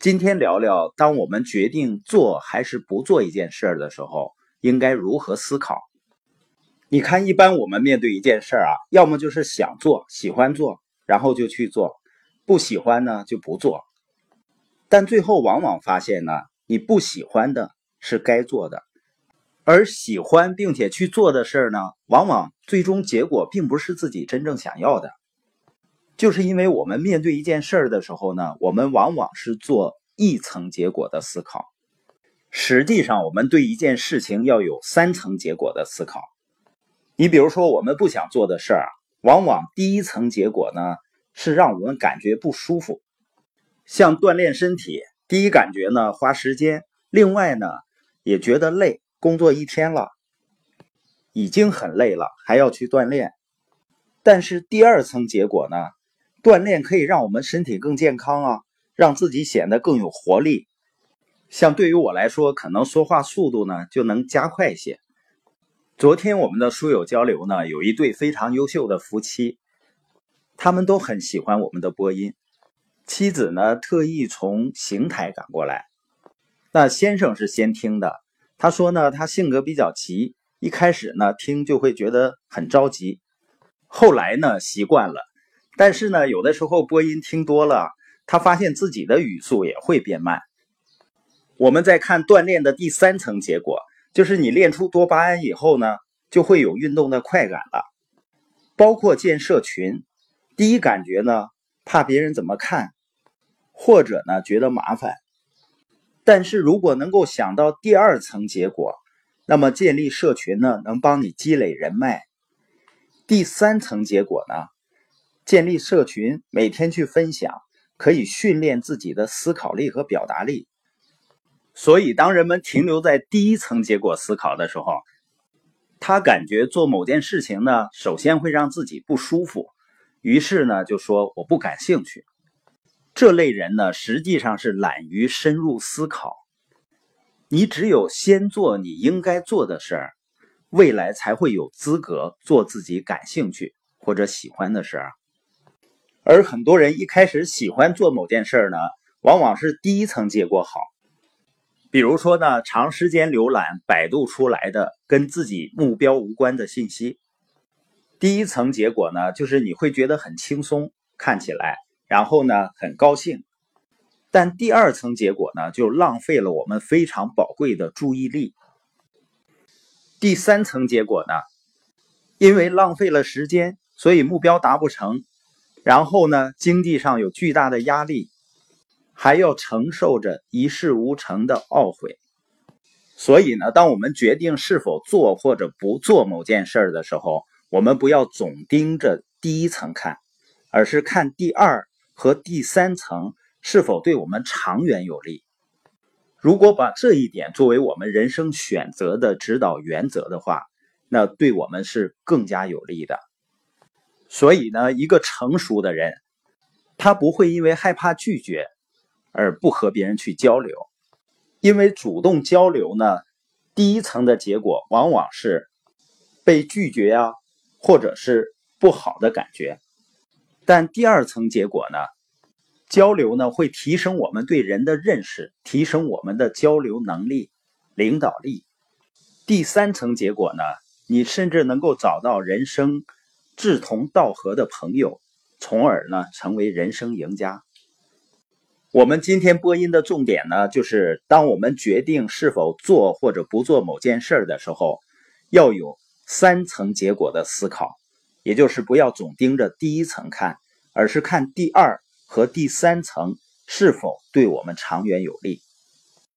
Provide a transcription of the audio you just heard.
今天聊聊，当我们决定做还是不做一件事儿的时候，应该如何思考？你看，一般我们面对一件事儿啊，要么就是想做、喜欢做，然后就去做；不喜欢呢，就不做。但最后往往发现呢，你不喜欢的是该做的，而喜欢并且去做的事儿呢，往往最终结果并不是自己真正想要的。就是因为我们面对一件事儿的时候呢，我们往往是做一层结果的思考。实际上，我们对一件事情要有三层结果的思考。你比如说，我们不想做的事儿，往往第一层结果呢是让我们感觉不舒服。像锻炼身体，第一感觉呢花时间，另外呢也觉得累。工作一天了，已经很累了，还要去锻炼。但是第二层结果呢？锻炼可以让我们身体更健康啊，让自己显得更有活力。像对于我来说，可能说话速度呢就能加快一些。昨天我们的书友交流呢，有一对非常优秀的夫妻，他们都很喜欢我们的播音。妻子呢特意从邢台赶过来，那先生是先听的。他说呢，他性格比较急，一开始呢听就会觉得很着急，后来呢习惯了。但是呢，有的时候播音听多了，他发现自己的语速也会变慢。我们再看锻炼的第三层结果，就是你练出多巴胺以后呢，就会有运动的快感了。包括建社群，第一感觉呢，怕别人怎么看，或者呢觉得麻烦。但是如果能够想到第二层结果，那么建立社群呢，能帮你积累人脉。第三层结果呢？建立社群，每天去分享，可以训练自己的思考力和表达力。所以，当人们停留在第一层结果思考的时候，他感觉做某件事情呢，首先会让自己不舒服，于是呢，就说我不感兴趣。这类人呢，实际上是懒于深入思考。你只有先做你应该做的事儿，未来才会有资格做自己感兴趣或者喜欢的事儿。而很多人一开始喜欢做某件事呢，往往是第一层结果好。比如说呢，长时间浏览百度出来的跟自己目标无关的信息，第一层结果呢，就是你会觉得很轻松，看起来，然后呢很高兴。但第二层结果呢，就浪费了我们非常宝贵的注意力。第三层结果呢，因为浪费了时间，所以目标达不成。然后呢，经济上有巨大的压力，还要承受着一事无成的懊悔。所以呢，当我们决定是否做或者不做某件事儿的时候，我们不要总盯着第一层看，而是看第二和第三层是否对我们长远有利。如果把这一点作为我们人生选择的指导原则的话，那对我们是更加有利的。所以呢，一个成熟的人，他不会因为害怕拒绝而不和别人去交流，因为主动交流呢，第一层的结果往往是被拒绝啊，或者是不好的感觉。但第二层结果呢，交流呢会提升我们对人的认识，提升我们的交流能力、领导力。第三层结果呢，你甚至能够找到人生。志同道合的朋友，从而呢成为人生赢家。我们今天播音的重点呢，就是当我们决定是否做或者不做某件事的时候，要有三层结果的思考，也就是不要总盯着第一层看，而是看第二和第三层是否对我们长远有利。